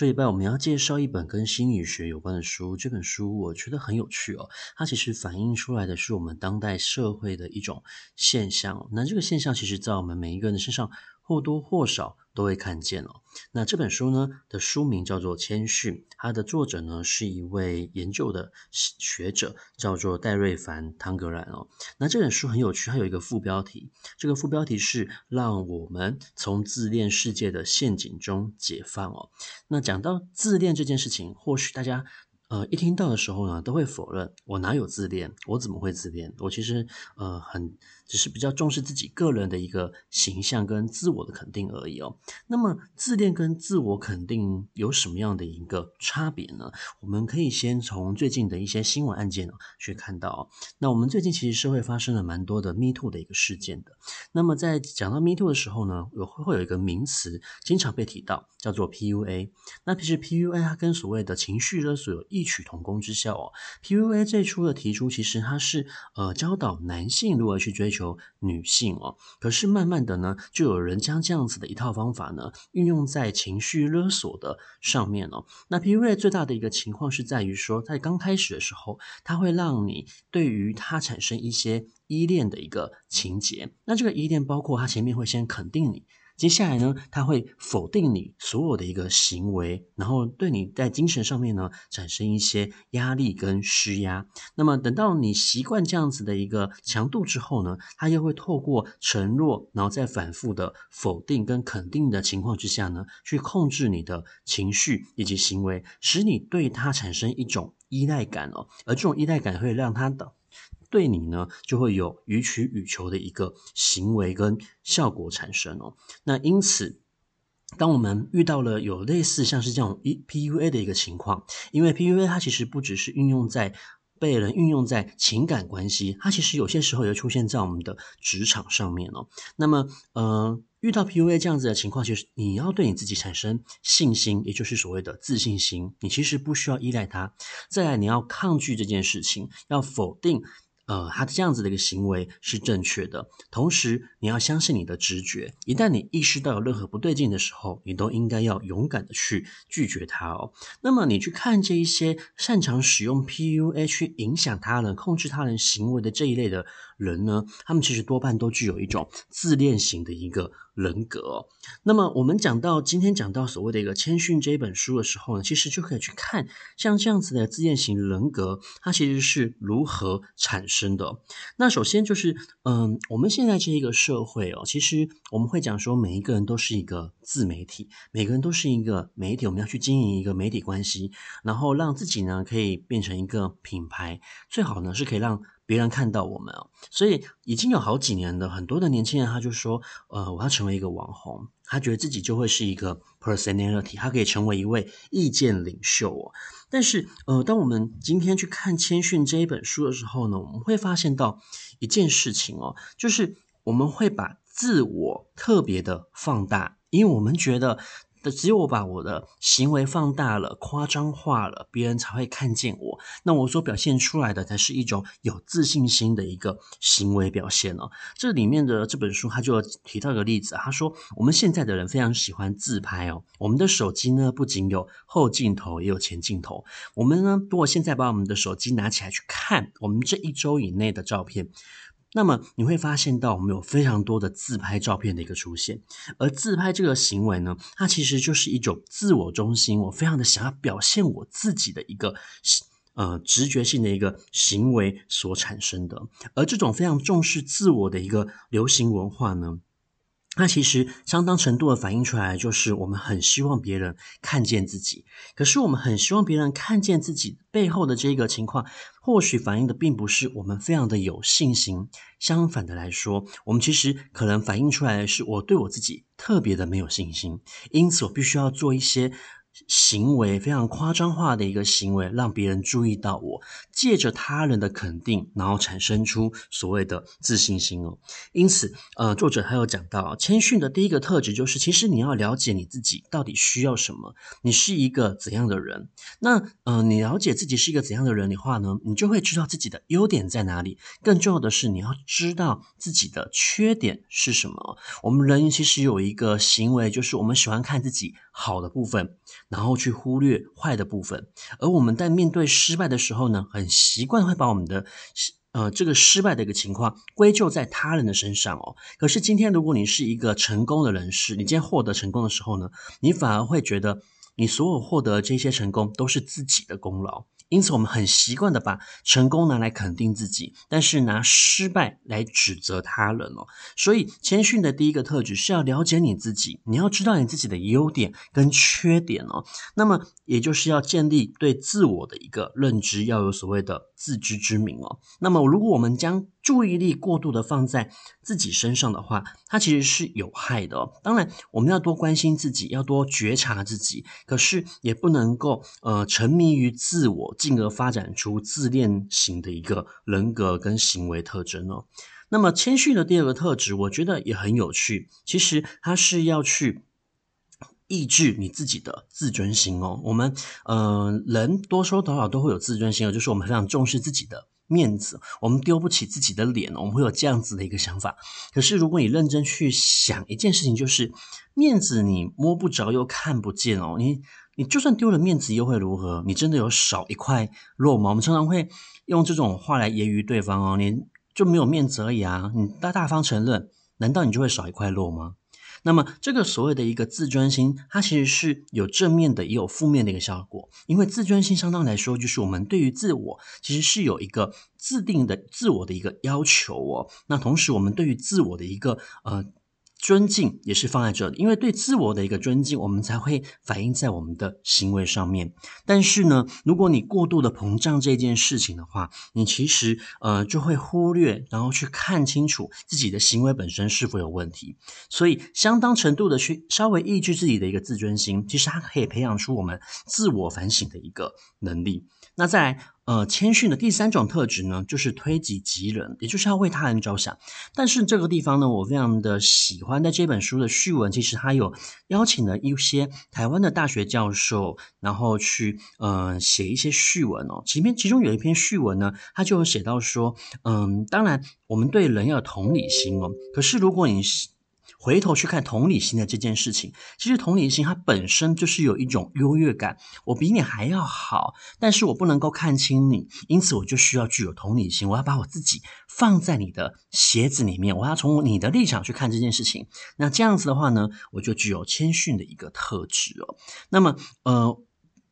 这一拜我们要介绍一本跟心理学有关的书。这本书我觉得很有趣哦，它其实反映出来的是我们当代社会的一种现象。那这个现象其实在我们每一个人的身上，或多或少都会看见哦。那这本书呢的书名叫做《谦逊》，它的作者呢是一位研究的学者，叫做戴瑞凡·汤格兰哦。那这本书很有趣，它有一个副标题，这个副标题是“让我们从自恋世界的陷阱中解放”哦。那讲到自恋这件事情，或许大家。呃，一听到的时候呢，都会否认我哪有自恋，我怎么会自恋？我其实呃很只是比较重视自己个人的一个形象跟自我的肯定而已哦。那么自恋跟自我肯定有什么样的一个差别呢？我们可以先从最近的一些新闻案件去看到哦。那我们最近其实社会发生了蛮多的 Me Too 的一个事件的。那么在讲到 Me Too 的时候呢，有会有一个名词经常被提到，叫做 PUA。那其实 PUA 它跟所谓的情绪勒索有异曲同工之效哦。PUA 最初的提出，其实它是呃教导男性如何去追求女性哦。可是慢慢的呢，就有人将这样子的一套方法呢，运用在情绪勒索的上面哦。那 PUA 最大的一个情况是在于说，在刚开始的时候，它会让你对于他产生一些依恋的一个情节。那这个依恋包括他前面会先肯定你。接下来呢，他会否定你所有的一个行为，然后对你在精神上面呢产生一些压力跟施压。那么等到你习惯这样子的一个强度之后呢，他又会透过承诺，然后再反复的否定跟肯定的情况之下呢，去控制你的情绪以及行为，使你对他产生一种依赖感哦。而这种依赖感会让他的。对你呢，就会有予取予求的一个行为跟效果产生哦。那因此，当我们遇到了有类似像是这种 PUA 的一个情况，因为 PUA 它其实不只是运用在被人运用在情感关系，它其实有些时候也出现在我们的职场上面哦。那么，呃，遇到 PUA 这样子的情况，就是你要对你自己产生信心，也就是所谓的自信心。你其实不需要依赖它。再来，你要抗拒这件事情，要否定。呃，他这样子的一个行为是正确的。同时，你要相信你的直觉。一旦你意识到有任何不对劲的时候，你都应该要勇敢的去拒绝他哦。那么，你去看这一些擅长使用 PUA 去影响他人、控制他人行为的这一类的人呢，他们其实多半都具有一种自恋型的一个人格。那么，我们讲到今天讲到所谓的一个谦逊这一本书的时候呢，其实就可以去看像这样子的自恋型人格，它其实是如何产生的。那首先就是，嗯，我们现在这一个社会哦，其实我们会讲说，每一个人都是一个自媒体，每个人都是一个媒体，我们要去经营一个媒体关系，然后让自己呢可以变成一个品牌，最好呢是可以让。别人看到我们啊，所以已经有好几年了，很多的年轻人他就说，呃，我要成为一个网红，他觉得自己就会是一个 personality，他可以成为一位意见领袖哦。但是，呃，当我们今天去看《谦逊》这一本书的时候呢，我们会发现到一件事情哦，就是我们会把自我特别的放大，因为我们觉得。只有我把我的行为放大了、夸张化了，别人才会看见我。那我所表现出来的才是一种有自信心的一个行为表现哦。这里面的这本书他就提到一个例子，他说我们现在的人非常喜欢自拍哦。我们的手机呢，不仅有后镜头，也有前镜头。我们呢，如果现在把我们的手机拿起来去看我们这一周以内的照片。那么你会发现到我们有非常多的自拍照片的一个出现，而自拍这个行为呢，它其实就是一种自我中心，我非常的想要表现我自己的一个呃直觉性的一个行为所产生的，而这种非常重视自我的一个流行文化呢。那其实相当程度的反映出来，就是我们很希望别人看见自己。可是我们很希望别人看见自己背后的这个情况，或许反映的并不是我们非常的有信心。相反的来说，我们其实可能反映出来的是我对我自己特别的没有信心。因此，我必须要做一些行为非常夸张化的一个行为，让别人注意到我，借着他人的肯定，然后产生出所谓的自信心哦。因此，呃，作者还有讲到，谦逊的第一个特质就是，其实你要了解你自己到底需要什么，你是一个怎样的人。那，呃，你了解自己是一个怎样的人的话呢，你就会知道自己的优点在哪里。更重要的是，你要知道自己的缺点是什么。我们人其实有一个行为，就是我们喜欢看自己好的部分。然后去忽略坏的部分，而我们在面对失败的时候呢，很习惯会把我们的呃这个失败的一个情况归咎在他人的身上哦。可是今天如果你是一个成功的人士，你今天获得成功的时候呢，你反而会觉得你所有获得这些成功都是自己的功劳。因此，我们很习惯的把成功拿来肯定自己，但是拿失败来指责他人哦。所以，谦逊的第一个特质是要了解你自己，你要知道你自己的优点跟缺点哦。那么，也就是要建立对自我的一个认知，要有所谓的自知之明哦。那么，如果我们将注意力过度的放在自己身上的话，它其实是有害的哦。当然，我们要多关心自己，要多觉察自己，可是也不能够呃沉迷于自我。进而发展出自恋型的一个人格跟行为特征哦。那么谦逊的第二个特质，我觉得也很有趣。其实它是要去抑制你自己的自尊心哦。我们呃人多多少少都会有自尊心哦，就是我们非常重视自己的面子，我们丢不起自己的脸，我们会有这样子的一个想法。可是如果你认真去想一件事情，就是面子你摸不着又看不见哦，你。你就算丢了面子又会如何？你真的有少一块肉吗？我们常常会用这种话来揶揄对方哦，你就没有面子而已啊！你大大方承认，难道你就会少一块肉吗？那么这个所谓的一个自尊心，它其实是有正面的，也有负面的一个效果。因为自尊心相当来说，就是我们对于自我其实是有一个自定的自我的一个要求哦。那同时，我们对于自我的一个呃。尊敬也是放在这里，因为对自我的一个尊敬，我们才会反映在我们的行为上面。但是呢，如果你过度的膨胀这件事情的话，你其实呃就会忽略，然后去看清楚自己的行为本身是否有问题。所以，相当程度的去稍微抑制自己的一个自尊心，其实它可以培养出我们自我反省的一个能力。那再来。呃，谦逊的第三种特质呢，就是推己及人，也就是要为他人着想。但是这个地方呢，我非常的喜欢，在这本书的序文，其实他有邀请了一些台湾的大学教授，然后去呃写一些序文哦。前面其中有一篇序文呢，他就有写到说，嗯，当然我们对人要有同理心哦，可是如果你是回头去看同理心的这件事情，其实同理心它本身就是有一种优越感，我比你还要好，但是我不能够看清你，因此我就需要具有同理心，我要把我自己放在你的鞋子里面，我要从你的立场去看这件事情。那这样子的话呢，我就具有谦逊的一个特质哦。那么，呃，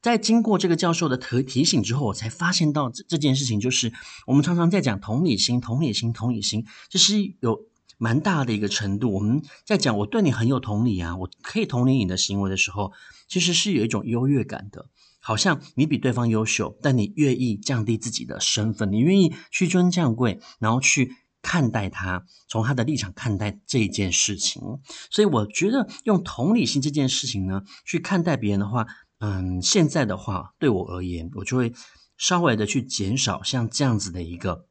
在经过这个教授的提提醒之后，我才发现到这这件事情，就是我们常常在讲同理心，同理心，同理心，这是有。蛮大的一个程度，我们在讲我对你很有同理啊，我可以同理你的行为的时候，其实是有一种优越感的，好像你比对方优秀，但你愿意降低自己的身份，你愿意屈尊降贵，然后去看待他，从他的立场看待这件事情。所以我觉得用同理心这件事情呢，去看待别人的话，嗯，现在的话对我而言，我就会稍微的去减少像这样子的一个。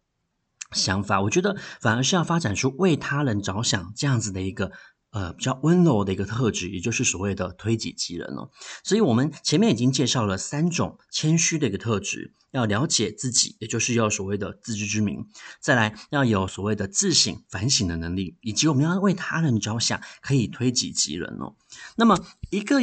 想法，我觉得反而是要发展出为他人着想这样子的一个呃比较温柔的一个特质，也就是所谓的推己及人哦。所以，我们前面已经介绍了三种谦虚的一个特质：要了解自己，也就是要所谓的自知之明；再来要有所谓的自省反省的能力，以及我们要为他人着想，可以推己及人哦。那么一个。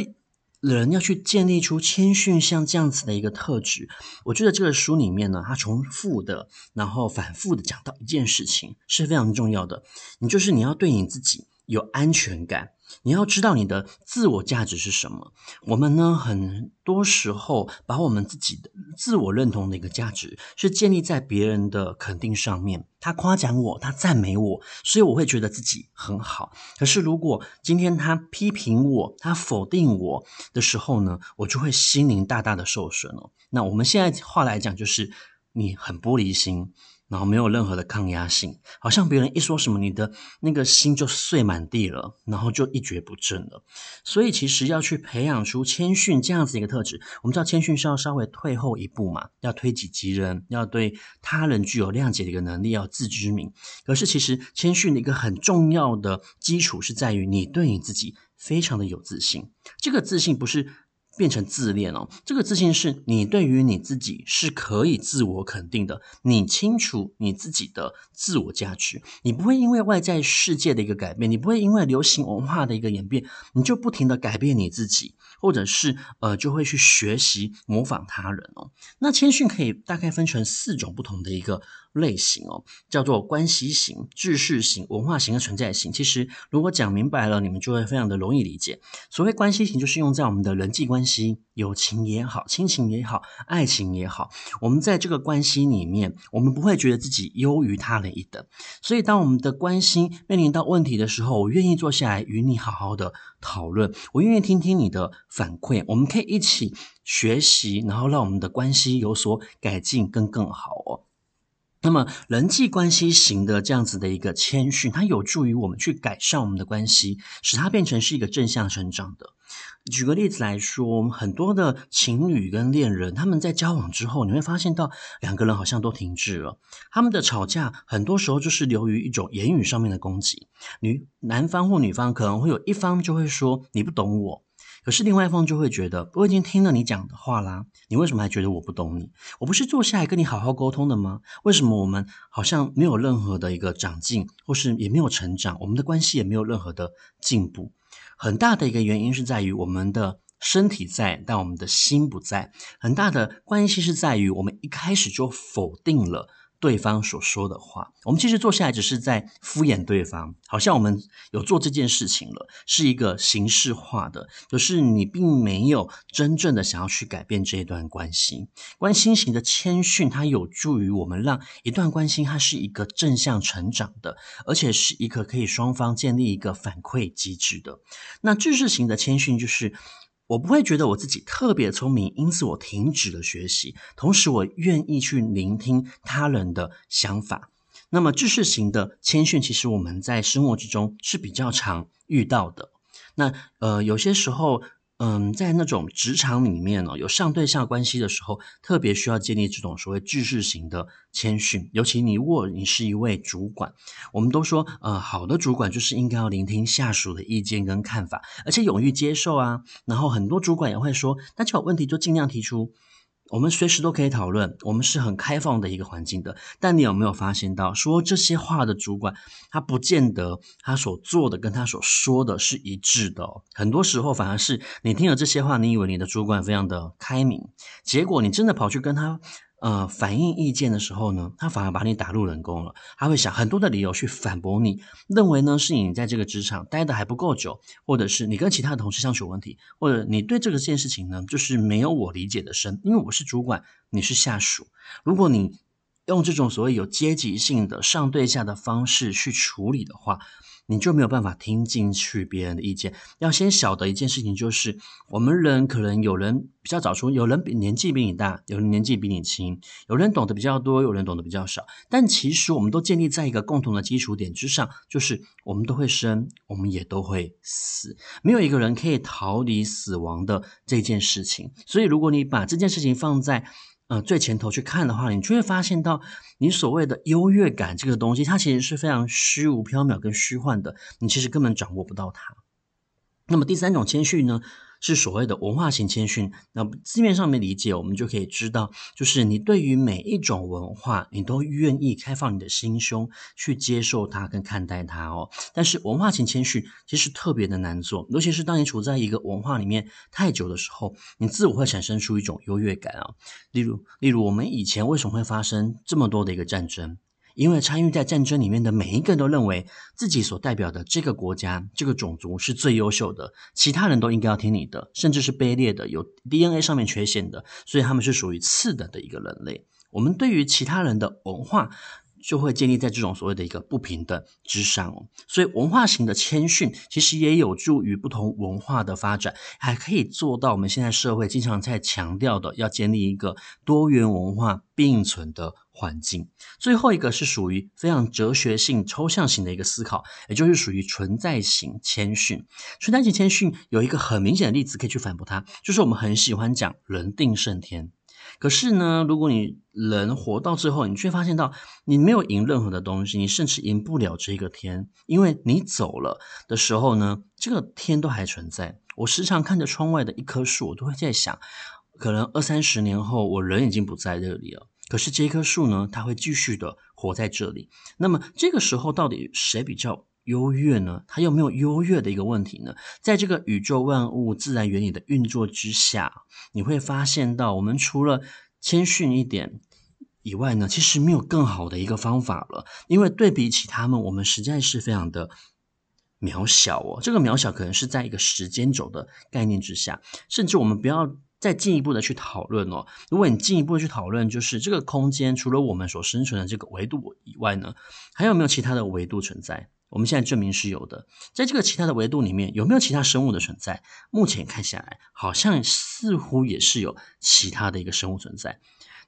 人要去建立出谦逊像这样子的一个特质，我觉得这个书里面呢，它重复的，然后反复的讲到一件事情是非常重要的，你就是你要对你自己有安全感。你要知道你的自我价值是什么。我们呢，很多时候把我们自己的自我认同的一个价值是建立在别人的肯定上面。他夸奖我，他赞美我，所以我会觉得自己很好。可是如果今天他批评我，他否定我的时候呢，我就会心灵大大的受损哦。那我们现在话来讲，就是你很玻璃心。然后没有任何的抗压性，好像别人一说什么，你的那个心就碎满地了，然后就一蹶不振了。所以其实要去培养出谦逊这样子一个特质，我们知道谦逊是要稍微退后一步嘛，要推己及人，要对他人具有谅解的一个能力，要自知明。可是其实谦逊的一个很重要的基础是在于你对你自己非常的有自信，这个自信不是。变成自恋哦，这个自信是你对于你自己是可以自我肯定的，你清楚你自己的自我价值，你不会因为外在世界的一个改变，你不会因为流行文化的一个演变，你就不停地改变你自己，或者是呃就会去学习模仿他人哦。那谦逊可以大概分成四种不同的一个类型哦，叫做关系型、知识型、文化型和存在型。其实如果讲明白了，你们就会非常的容易理解。所谓关系型，就是用在我们的人际关系，友情也好，亲情也好，爱情也好，我们在这个关系里面，我们不会觉得自己优于他人一等。所以，当我们的关系面临到问题的时候，我愿意坐下来与你好好的讨论，我愿意听听你的反馈，我们可以一起学习，然后让我们的关系有所改进，更更好哦。那么，人际关系型的这样子的一个谦逊，它有助于我们去改善我们的关系，使它变成是一个正向成长的。举个例子来说，我们很多的情侣跟恋人，他们在交往之后，你会发现到两个人好像都停滞了。他们的吵架，很多时候就是流于一种言语上面的攻击。女男方或女方可能会有一方就会说：“你不懂我。”可是另外一方就会觉得，我已经听了你讲的话啦，你为什么还觉得我不懂你？我不是坐下来跟你好好沟通的吗？为什么我们好像没有任何的一个长进，或是也没有成长，我们的关系也没有任何的进步？很大的一个原因是在于我们的身体在，但我们的心不在。很大的关系是在于我们一开始就否定了。对方所说的话，我们其实坐下来只是在敷衍对方，好像我们有做这件事情了，是一个形式化的，可是你并没有真正的想要去改变这一段关系。关心型的谦逊，它有助于我们让一段关系它是一个正向成长的，而且是一个可以双方建立一个反馈机制的。那知识型的谦逊就是。我不会觉得我自己特别聪明，因此我停止了学习。同时，我愿意去聆听他人的想法。那么，知识型的谦逊，其实我们在生活之中是比较常遇到的。那呃，有些时候。嗯，在那种职场里面呢，有上对下关系的时候，特别需要建立这种所谓句式型的谦逊。尤其你如果你是一位主管，我们都说，呃，好的主管就是应该要聆听下属的意见跟看法，而且勇于接受啊。然后很多主管也会说，那就有问题就尽量提出。我们随时都可以讨论，我们是很开放的一个环境的。但你有没有发现到，说这些话的主管，他不见得他所做的跟他所说的是一致的。很多时候反而是你听了这些话，你以为你的主管非常的开明，结果你真的跑去跟他。呃，反映意见的时候呢，他反而把你打入冷宫了。他会想很多的理由去反驳你，认为呢是你在这个职场待得还不够久，或者是你跟其他的同事相处问题，或者你对这个件事情呢就是没有我理解的深。因为我是主管，你是下属。如果你用这种所谓有阶级性的上对下的方式去处理的话，你就没有办法听进去别人的意见。要先晓得一件事情，就是我们人可能有人比较早出，有人比年纪比你大，有人年纪比你轻，有人懂得比较多，有人懂得比较少。但其实我们都建立在一个共同的基础点之上，就是我们都会生，我们也都会死，没有一个人可以逃离死亡的这件事情。所以，如果你把这件事情放在呃，最前头去看的话，你就会发现到，你所谓的优越感这个东西，它其实是非常虚无缥缈跟虚幻的，你其实根本掌握不到它。那么第三种谦逊呢？是所谓的文化型谦逊，那字面上面理解，我们就可以知道，就是你对于每一种文化，你都愿意开放你的心胸去接受它跟看待它哦。但是文化型谦逊其实特别的难做，尤其是当你处在一个文化里面太久的时候，你自我会产生出一种优越感啊。例如，例如我们以前为什么会发生这么多的一个战争？因为参与在战争里面的每一个都认为自己所代表的这个国家、这个种族是最优秀的，其他人都应该要听你的，甚至是卑劣的、有 DNA 上面缺陷的，所以他们是属于次等的一个人类。我们对于其他人的文化就会建立在这种所谓的一个不平等之上哦。所以文化型的谦逊其实也有助于不同文化的发展，还可以做到我们现在社会经常在强调的，要建立一个多元文化并存的环境。最后一个是属于非常哲学性、抽象型的一个思考，也就是属于存在型谦逊。存在型谦逊有一个很明显的例子可以去反驳它，就是我们很喜欢讲“人定胜天”。可是呢，如果你人活到最后，你却发现到你没有赢任何的东西，你甚至赢不了这个天，因为你走了的时候呢，这个天都还存在。我时常看着窗外的一棵树，我都会在想，可能二三十年后，我人已经不在这里了，可是这棵树呢，它会继续的活在这里。那么这个时候，到底谁比较优越呢？它有没有优越的一个问题呢？在这个宇宙万物自然原理的运作之下，你会发现到，我们除了谦逊一点以外呢，其实没有更好的一个方法了。因为对比起他们，我们实在是非常的渺小哦。这个渺小可能是在一个时间轴的概念之下，甚至我们不要再进一步的去讨论哦。如果你进一步的去讨论，就是这个空间除了我们所生存的这个维度以外呢，还有没有其他的维度存在？我们现在证明是有的，在这个其他的维度里面，有没有其他生物的存在？目前看下来，好像似乎也是有其他的一个生物存在。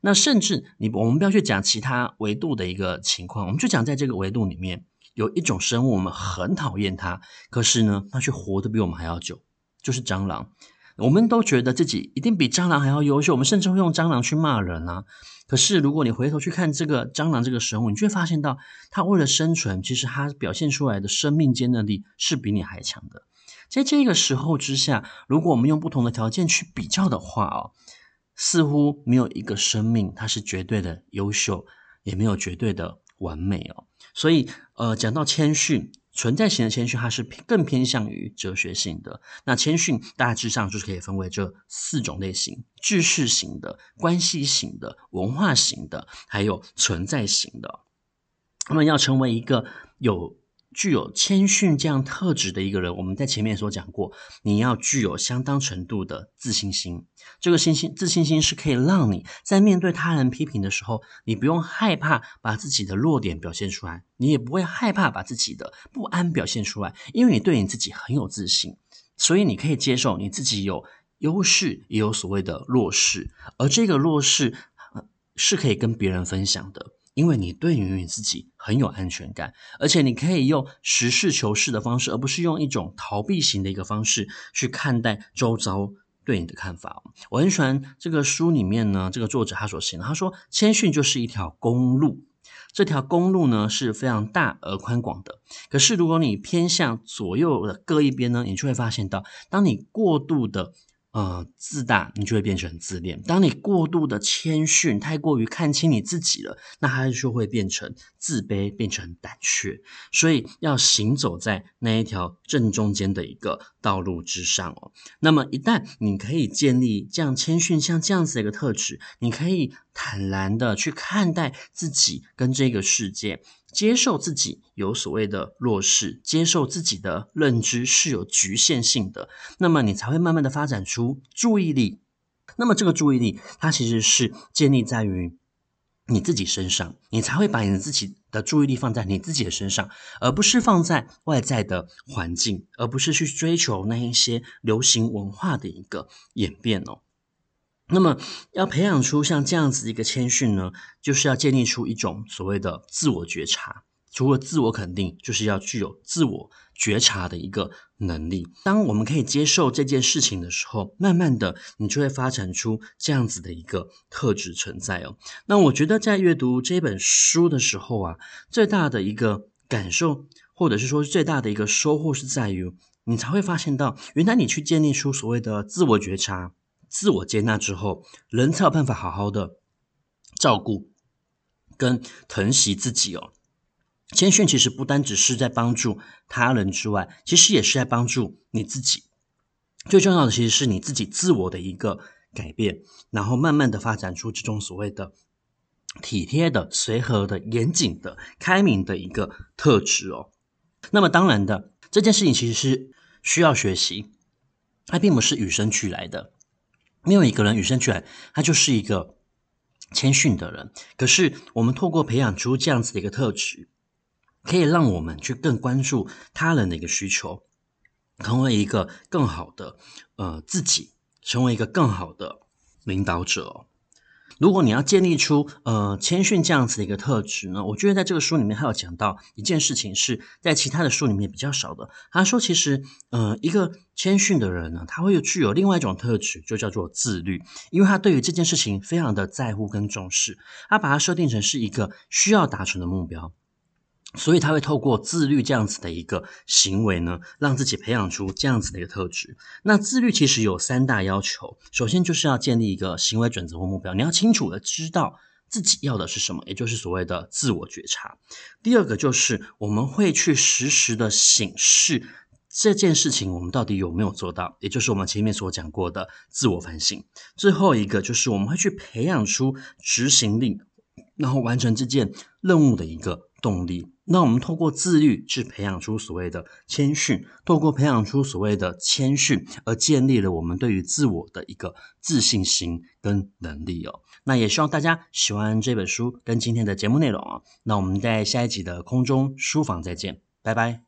那甚至你我们不要去讲其他维度的一个情况，我们就讲在这个维度里面有一种生物，我们很讨厌它，可是呢，它却活得比我们还要久，就是蟑螂。我们都觉得自己一定比蟑螂还要优秀，我们甚至会用蟑螂去骂人啊。可是如果你回头去看这个蟑螂这个生物，你就会发现到，它为了生存，其实它表现出来的生命坚韧力是比你还强的。在这个时候之下，如果我们用不同的条件去比较的话哦，似乎没有一个生命它是绝对的优秀，也没有绝对的完美哦。所以，呃，讲到谦逊。存在型的谦逊，它是更偏向于哲学性的。那谦逊大致上就是可以分为这四种类型：知识型的、关系型的、文化型的，还有存在型的。那么要成为一个有具有谦逊这样特质的一个人，我们在前面所讲过，你要具有相当程度的自信心。这个信心、自信心是可以让你在面对他人批评的时候，你不用害怕把自己的弱点表现出来，你也不会害怕把自己的不安表现出来，因为你对你自己很有自信，所以你可以接受你自己有优势，也有所谓的弱势，而这个弱势，呃，是可以跟别人分享的。因为你对于你自己很有安全感，而且你可以用实事求是的方式，而不是用一种逃避型的一个方式去看待周遭对你的看法。我很喜欢这个书里面呢，这个作者他所写的，他说谦逊就是一条公路，这条公路呢是非常大而宽广的。可是如果你偏向左右的各一边呢，你就会发现到，当你过度的。呃，自大，你就会变成自恋。当你过度的谦逊，太过于看清你自己了，那它就会变成自卑，变成胆怯。所以要行走在那一条正中间的一个道路之上哦。那么一旦你可以建立这样谦逊，像这样子的一个特质，你可以坦然的去看待自己跟这个世界。接受自己有所谓的弱势，接受自己的认知是有局限性的，那么你才会慢慢的发展出注意力。那么这个注意力，它其实是建立在于你自己身上，你才会把你自己的注意力放在你自己的身上，而不是放在外在的环境，而不是去追求那一些流行文化的一个演变哦。那么，要培养出像这样子一个谦逊呢，就是要建立出一种所谓的自我觉察。除了自我肯定，就是要具有自我觉察的一个能力。当我们可以接受这件事情的时候，慢慢的，你就会发展出这样子的一个特质存在哦。那我觉得在阅读这本书的时候啊，最大的一个感受，或者是说最大的一个收获，是在于你才会发现到，原来你去建立出所谓的自我觉察。自我接纳之后，人才有办法好好的照顾跟疼惜自己哦。谦逊其实不单只是在帮助他人之外，其实也是在帮助你自己。最重要的其实是你自己自我的一个改变，然后慢慢的发展出这种所谓的体贴的、随和的、严谨的、开明的一个特质哦。那么当然的，这件事情其实是需要学习，它并不是与生俱来的。没有一个人与生俱来，他就是一个谦逊的人。可是我们透过培养出这样子的一个特质，可以让我们去更关注他人的一个需求，成为一个更好的呃自己，成为一个更好的领导者。如果你要建立出呃谦逊这样子的一个特质呢，我觉得在这个书里面还有讲到一件事情，是在其他的书里面比较少的。他说，其实呃一个谦逊的人呢，他会具有另外一种特质，就叫做自律，因为他对于这件事情非常的在乎跟重视，他把它设定成是一个需要达成的目标。所以他会透过自律这样子的一个行为呢，让自己培养出这样子的一个特质。那自律其实有三大要求，首先就是要建立一个行为准则或目标，你要清楚的知道自己要的是什么，也就是所谓的自我觉察。第二个就是我们会去实时的醒视这件事情我们到底有没有做到，也就是我们前面所讲过的自我反省。最后一个就是我们会去培养出执行力，然后完成这件任务的一个动力。那我们透过自律去培养出所谓的谦逊，透过培养出所谓的谦逊，而建立了我们对于自我的一个自信心跟能力哦。那也希望大家喜欢这本书跟今天的节目内容啊。那我们在下一集的空中书房再见，拜拜。